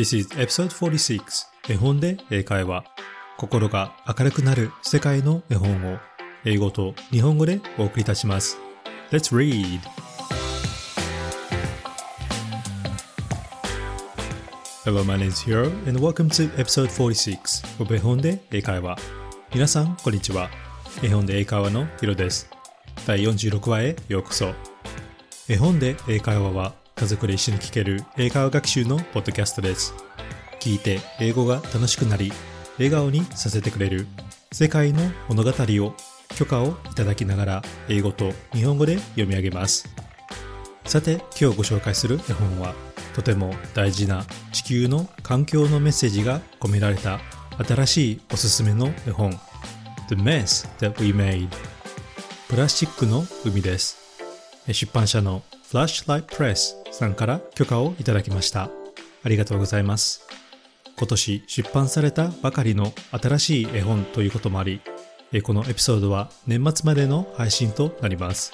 This is episode 46絵本で英会話。心が明るくなる世界の絵本を英語と日本語でお送りいたします。Let's read! Hello, my name is Hiro and welcome to episode 46 of 絵本で英会話。皆さん、こんにちは。絵本で英会話のヒロです。第46話へようこそ。絵本で英会話は家族で一緒に聞ける英会話学習のポッドキャストです。聞いて英語が楽しくなり、笑顔にさせてくれる世界の物語を許可をいただきながら英語と日本語で読み上げます。さて今日ご紹介する絵本はとても大事な地球の環境のメッセージが込められた新しいおすすめの絵本 The Mess That We Made プラスチックの海です出版社の Flashlight Press さんから許可をいただきました。ありがとうございます。今年出版されたばかりの新しい絵本ということもあり、このエピソードは年末までの配信となります。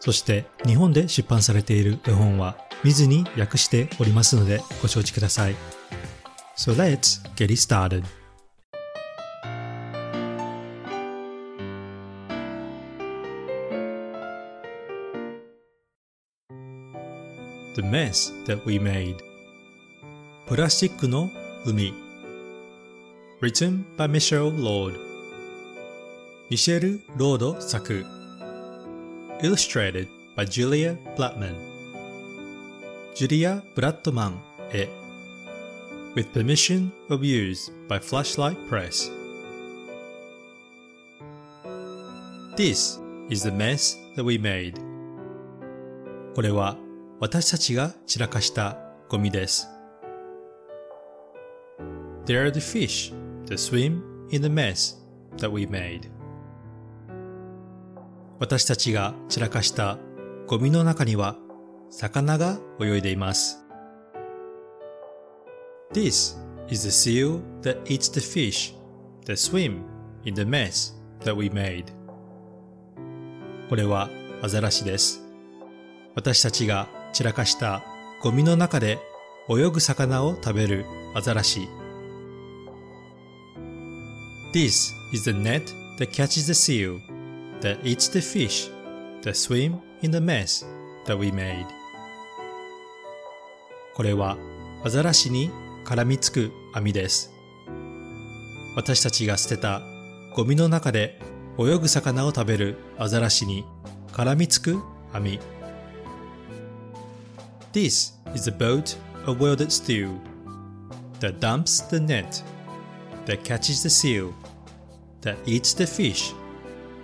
そして日本で出版されている絵本は見ずに訳しておりますのでご承知ください。So let's get it started. Mess That We Made プラスチックの海 Written by Michelle Lord ミシェル・ロード作 Illustrated by Julia Blattman ジュリア・ブラッドマン絵 With permission of use by Flashlight Press This is the mess that we made これは 私たちが散らかしたゴミです。There are the fish that swim in the mess that we made. 私たちが散らかしたゴミの中には魚が泳いでいます。This is the seal that eats the fish that swim in the mess that we made. これはアザラシです。私たちが散らかしたゴミの中で泳ぐ魚を食べるアザラシ。This is the net that catches the seal, that eats the fish, that swim in the mess that we made. これはアザラシに絡みつく網です。私たちが捨てたゴミの中で泳ぐ魚を食べるアザラシに絡みつく網。This is a boat of welded steel that dumps the net, that catches the seal, that eats the fish,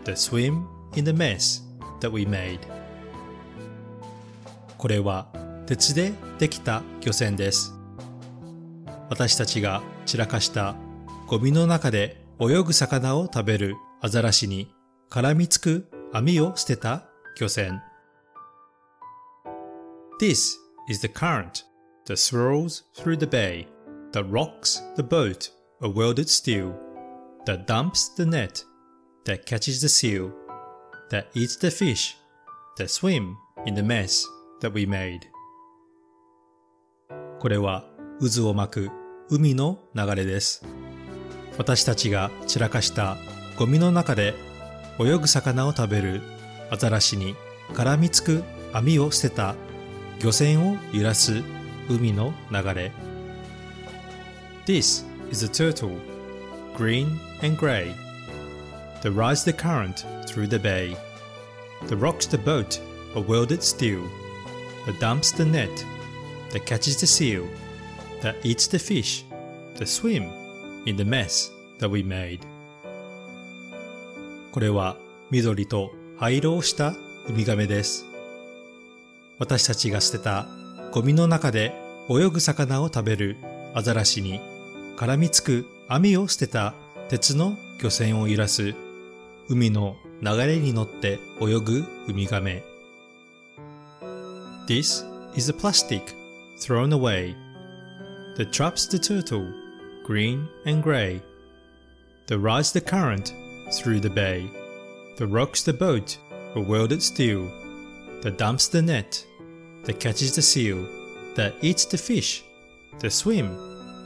that swim in the mess that we made. これは鉄でできた漁船です。私たちが散らかしたゴミの中で泳ぐ魚を食べるアザラシに絡みつく網を捨てた漁船。This is the current that swirls through the bay, that rocks the boat of welded steel, that dumps the net, that catches the seal, that eats the fish, that swim in the mess that we made. これは渦を巻く海の流れです。私たちが散らかしたゴミの中で泳ぐ魚を食べるアザラシに絡みつく網を捨てた漁船を揺らす海の流れ This is a turtle, green and grey, that rides the current through the bay, that rocks the boat of welded steel, that dumps the net, that catches the seal, that eats the fish, that swim in the mess that we made. これは緑と灰色をしたウミガメです。 私たちが捨てたゴミの中で泳ぐ魚を食べるアザラシに絡みつく網を捨てた鉄の漁船を揺らす海の流れに乗って泳ぐウミガメ This is a plastic thrown away that traps the turtle, green and grey, that rides the current through the bay, that rocks the boat of welded steel, that dumps the net, that catches the seal, that eats the fish, the swim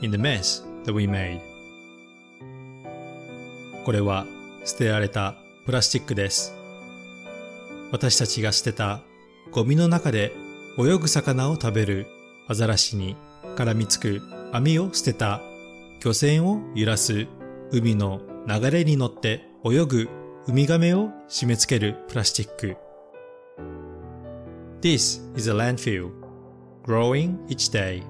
in the mess that we made. これは捨てられたプラスチックです。私たちが捨てたゴミの中で泳ぐ魚を食べるアザラシに絡みつく網を捨てた漁船を揺らす海の流れに乗って泳ぐウミガメを締め付けるプラスチック。This is a landfill, growing each day.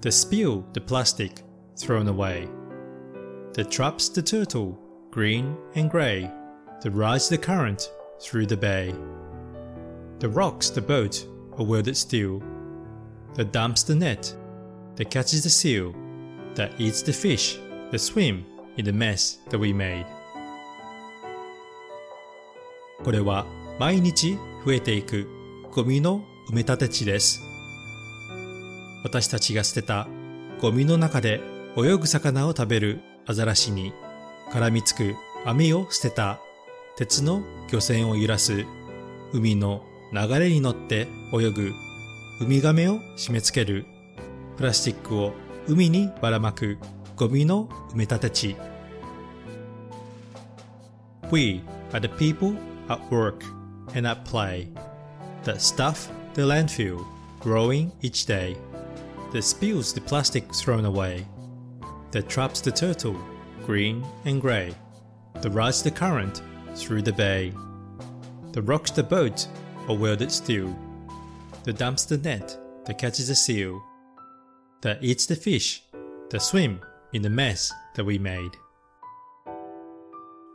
The spill the plastic thrown away. The traps the turtle, green and grey. The rides the current through the bay. The rocks the boat, a welded steel. The dumps the net, that catches the seal, that eats the fish, that swim in the mess that we made. これは毎日増えていく ゴミの埋め立て地です。私たちが捨てたゴミの中で泳ぐ魚を食べるアザラシに絡みつく網を捨てた鉄の漁船を揺らす海の流れに乗って泳ぐウミガメを締め付ける。プラスチックを海にばらまくゴミの埋め立て地。We are the people at work and at play. that stuff the landfill, growing each day, that spills the plastic thrown away, that traps the turtle, green and grey, that rides the current through the bay, that rocks the boat, or welded steel, that dumps the net, that catches the seal, that eats the fish, that swim in the mess that we made.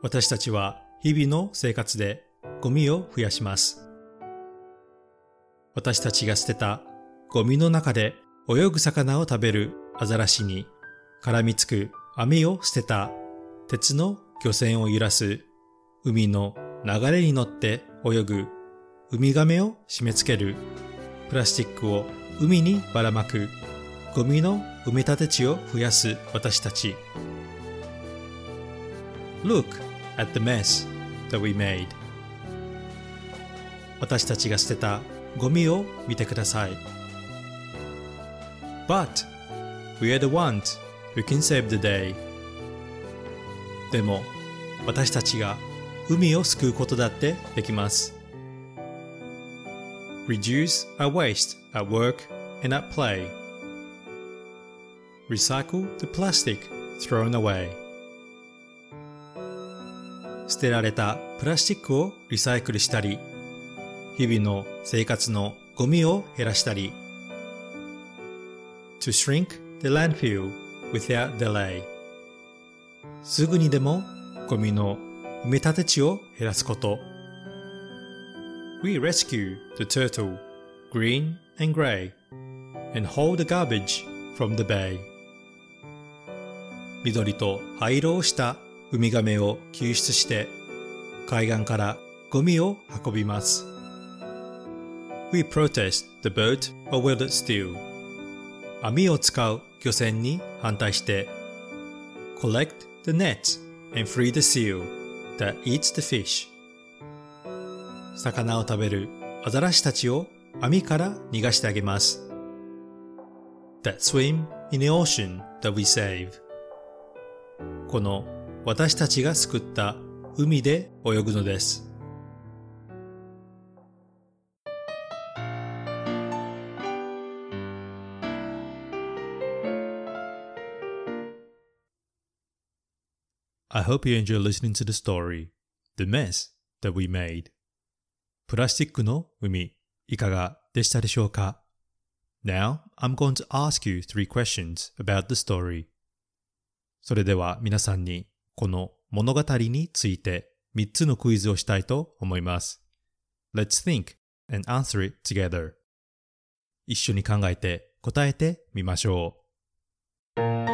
私たちは日々の生活でゴミを増やします。 私たちが捨てたゴミの中で泳ぐ魚を食べるアザラシに絡みつく網を捨てた鉄の漁船を揺らす海の流れに乗って泳ぐウミガメを締め付けるプラスチックを海にばらまくゴミの埋め立て地を増やす私たち Look at the mess that we made. 私たちが捨てたゴミを見てください。But we are the ones who can save the day. でも私たちが海を救うことだってできます。Reduce our waste at work and at play. Recycle the plastic thrown away. 捨てられたプラスチックをリサイクルしたり日々の生活のゴミを減らしたり to shrink the landfill without delay すぐにでもゴミの埋め立て地を減らすこと We rescue the turtle, green and grey, and haul the garbage from the bay. 緑と灰色をしたウミガメを救出して海岸からゴミを運びます。We protest the boat or will it steal? 網を使う漁船に反対して Collect the net and free the seal that eats the fish 魚を食べるアザラシたちを網から逃がしてあげます That swim in the ocean that we save この私たちが救った海で泳ぐのです I hope you enjoy listening to the story, The Mess That We Made. プラスチックの海、いかがでしたでしょうか Now, I'm going to ask you three questions about the story. それでは皆さんにこの物語について3つのクイズをしたいと思います。Let's think and answer it together. 一緒に考えて答えてみましょう。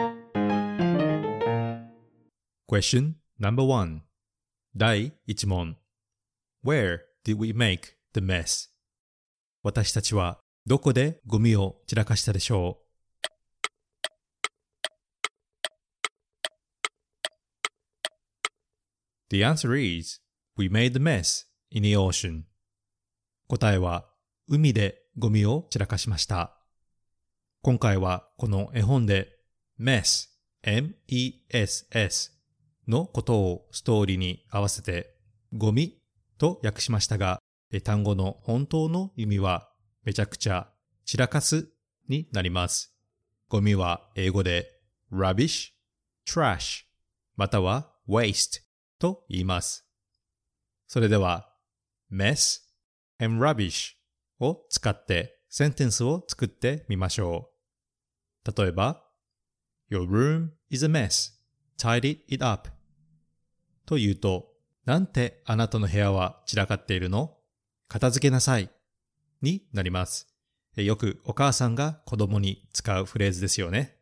Question number one 第1問 Where did we make the mess? 私たちはどこでゴミを散らかしたでしょう ?The answer is We made the mess in the ocean. 答えは海でゴミを散らかしました。今回はこの絵本で mess, m-e-s-s のことをストーリーに合わせてゴミと訳しましたが、単語の本当の意味はめちゃくちゃ散らかすになります。ゴミは英語で rubbish, trash または waste と言います。それでは mess and rubbish を使ってセンテンスを作ってみましょう。例えば Your room is a mess. Tidy it up. と言うと、なんてあなたの部屋は散らかっているの？片付けなさい。になります。よくお母さんが子供に使うフレーズですよね。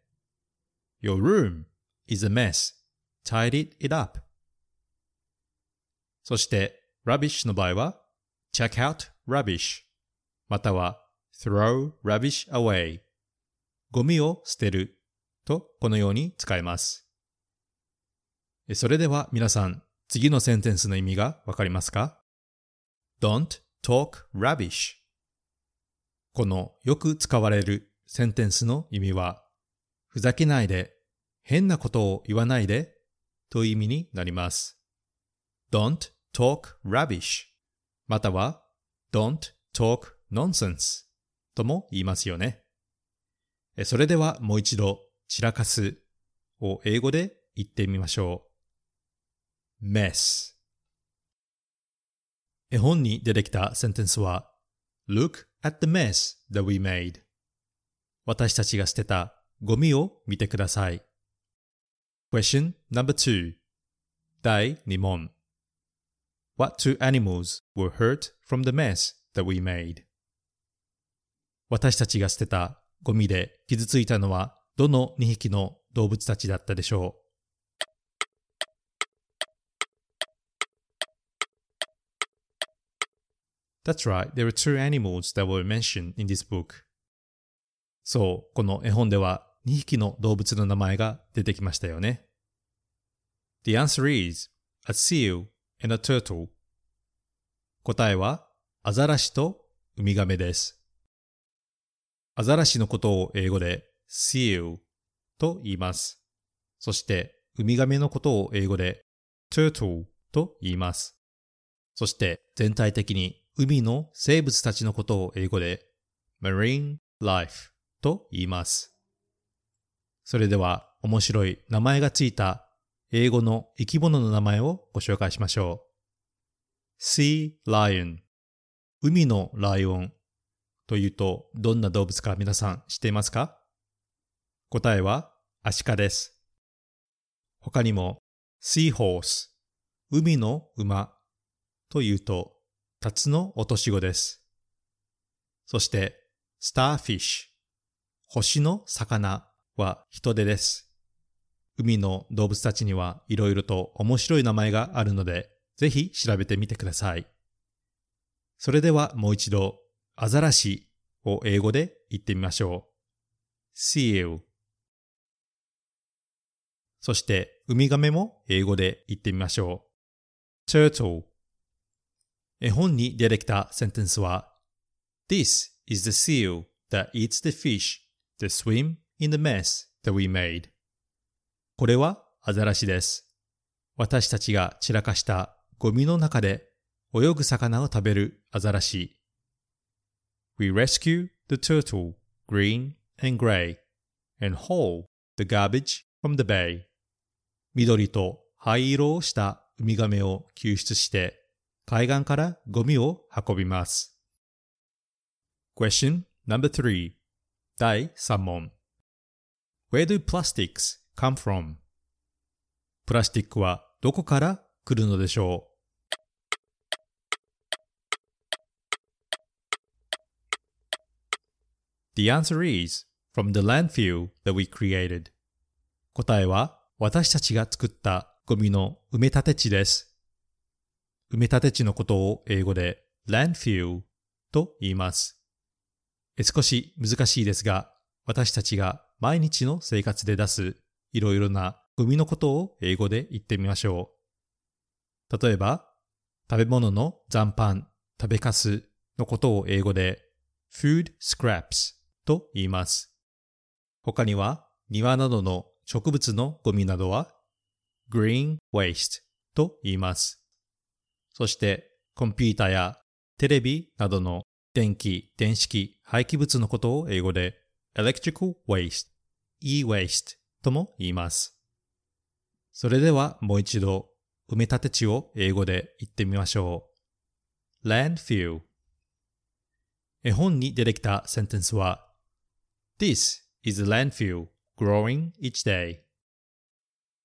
Your room is a mess. Tidy it up. そして、rubbish の場合は、check out rubbish または throw rubbish away ゴミを捨てるとこのように使えます。それでは皆さん、次のセンテンスの意味がわかりますか ?Don't talk rubbish このよく使われるセンテンスの意味は、ふざけないで、変なことを言わないでという意味になります。Don't talk rubbish または Don't talk nonsense とも言いますよね。それではもう一度散らかすを英語で言ってみましょう。Mess 絵本に出てきたセンテンスは Look at the mess that we made 私たちが捨てたゴミを見てください。Question number two 第2問 What two animals were hurt from the mess that we made? 私たちが捨てたゴミで傷ついたのはどの2匹の動物たちだったでしょう That's right, there are two animals that were mentioned in this book. そう、この絵本では2匹の動物の名前が出てきましたよね。The answer is a seal and a turtle. 答えはアザラシとウミガメです。アザラシのことを英語で seal と言います。そして、ウミガメのことを英語で turtle と言います。そして、全体的に海の生物たちのことを英語で marine life と言います。それでは、面白い名前がついた英語の生き物の名前をご紹介しましょう。sea lion 海のライオンというとどんな動物か皆さん知っていますか？答えはアシカです。他にも sea horse 海の馬というとタツの落とし子です。そして starfish 星の魚は人手です。海の動物たちにはいろいろと面白い名前があるので、ぜひ調べてみてください。それではもう一度、アザラシを英語で言ってみましょう。seal そして、ウミガメも英語で言ってみましょう。turtle 絵本に出てきたセンテンスは This is the seal that eats the fish that swim in the mess that we made これはアザラシです。私たちが散らかしたゴミの中で泳ぐ魚を食べるアザラシ。We rescue the turtle, green and gray, and haul the garbage from the bay. 緑と灰色をしたウミガメを救出して海岸からゴミを運びます。Question number three 第3問 Where do plastics come from? プラスチックはどこから来るのでしょう The answer is from the landfill that we created. 答えは私たちが作ったゴミの埋め立て地です。埋め立て地のことを英語で landfill と言います。少し難しいですが、私たちが毎日の生活で出すいろいろなゴミのことを英語で言ってみましょう。例えば、食べ物の残飯、食べかすのことを英語で food scraps と言います。他には庭などの植物のゴミなどは green waste と言います。そしてコンピュータやテレビなどの電気、電子機、廃棄物のことを英語で electrical waste, e-waste とも言います。それではもう一度埋め立て地を英語で言ってみましょう。landfill 絵本に出てきたセンテンスは This is a landfill growing each day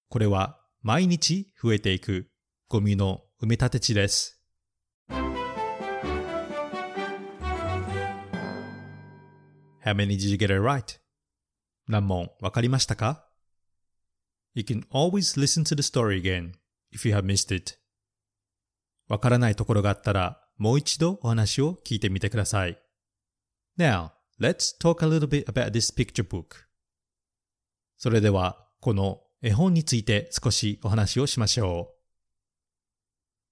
これは毎日増えていくゴミの埋め立て地です。How many did you get it right? 何問わかりましたか ?You can always listen to the story again if you have missed it. わからないところがあったらもう一度お話を聞いてみてください。Now, let's talk a little bit about this picture book. それでは、この絵本について少しお話をしましょう。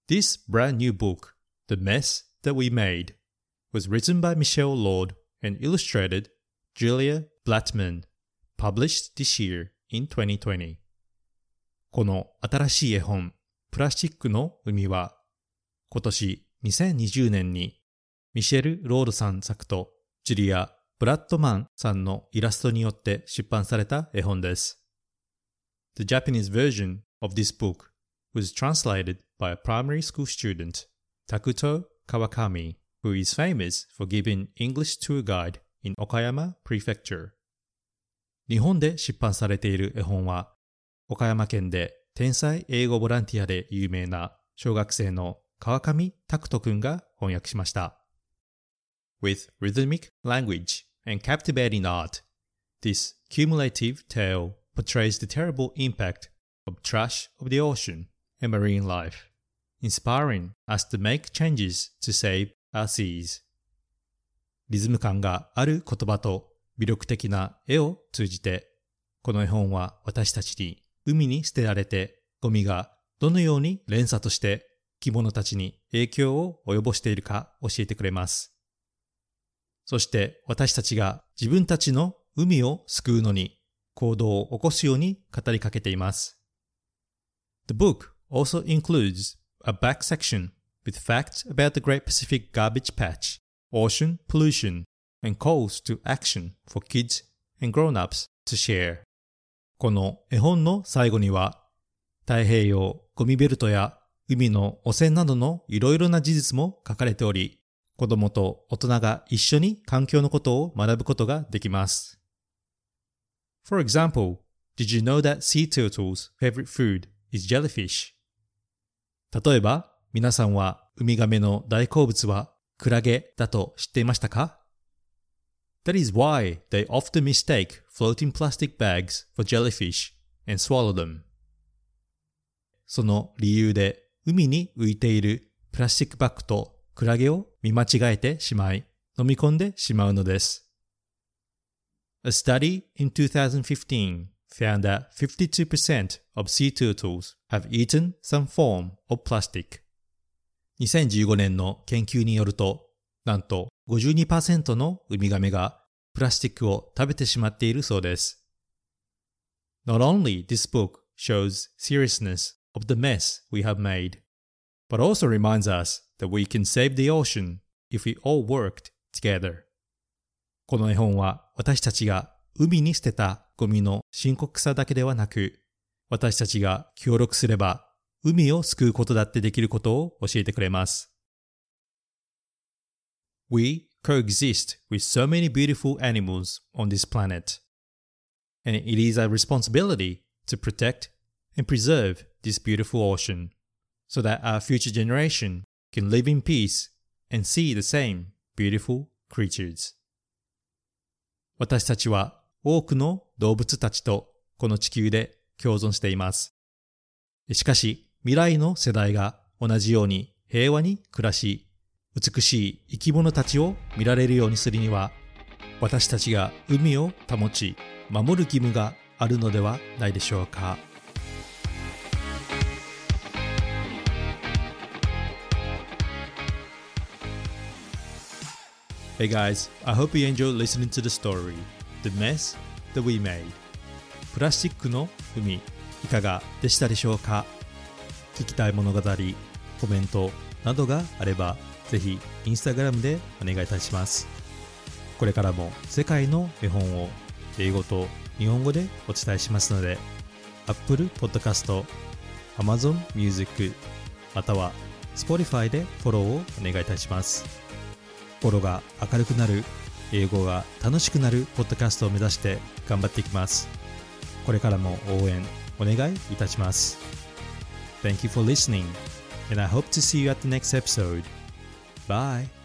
This brand new book, The Mess That We Made, was written by Michelle Lord and illustrated Julia Blattman, published this year in 2020. この新しい絵本、プラスチックの海は、今年2020年にミシェル・ロードさん作とジュリア・ブラッドマンさんのイラストによって出版された絵本です。The Japanese version of this book was translated by a primary school student, Takuto Kawakami, who is famous for giving English tour guide in Okayama Prefecture. 日本で出版されている絵本は、岡山県で天才英語ボランティアで有名な小学生の川上拓人くんが翻訳しました。With rhythmic language and captivating art, this cumulative tale portrays the terrible impact of trash of the ocean and marine life, inspiring us to make changes to save our seas. リズム感がある言葉と魅力的な絵を通じて、この絵本は私たちに海に捨てられてゴミがどのように連鎖として生き物たちに影響を及ぼしているか教えてくれます。そして私たちが自分たちの海を救うのに行動を起こすように語りかけています。The book also includes a back section with facts about the Great Pacific Garbage Patch, ocean pollution, and calls to action for kids and grown-ups to share. この絵本の最後には、太平洋ゴミベルトや海の汚染などのいろいろな事実も書かれており、子供と大人が一緒に環境のことを学ぶことができます。For example, did you know that sea turtles' favorite food is jellyfish? 例えば、皆さんはウミガメの大好物はクラゲだと知っていましたか That is why they often mistake floating plastic bags for jellyfish and swallow them. その理由で海に浮いているプラスチックバッグとクラゲを見間違えてしまい飲み込んでしまうのです。A study in 2015 found that 52% of sea turtles have eaten some form of plastic. 2015年の研究によると、なんと52%のウミガメがプラスチックを食べてしまっているそうです。Not only this book shows seriousness of the mess we have made, but also reminds us that we can save the ocean if we all worked together. この絵本は私たちが海に捨てたゴミの深刻さだけではなく、私たちが協力すれば海を救うことだってできることを教えてくれます。We coexist with so many beautiful animals on this planet, and it is our responsibility to protect and preserve this beautiful ocean so that our future generation can live in peace and see the same beautiful creatures. 私たちは 多くの動物たちとこの地球で共存しています。しかし未来の世代が同じように平和に暮らし、美しい生き物たちを見られるようにするには、私たちが海を保ち、守る義務があるのではないでしょうか。Hey guys, I hope you enjoyed listening to the story, The Mess that we made プラスチックの海いかがでしたでしょうか？聞きたい物語コメントなどがあればぜひインスタグラムでお願いいたします。これからも世界の絵本を英語と日本語でお伝えしますので Apple Podcast、Amazon Music または Spotify でフォローをお願いいたします。心が明るくなる英語が楽しくなるポッドキャストを目指して頑張っていきますこれからも応援お願いいたします Thank you for listening and I hope to see you at the next episode. Bye.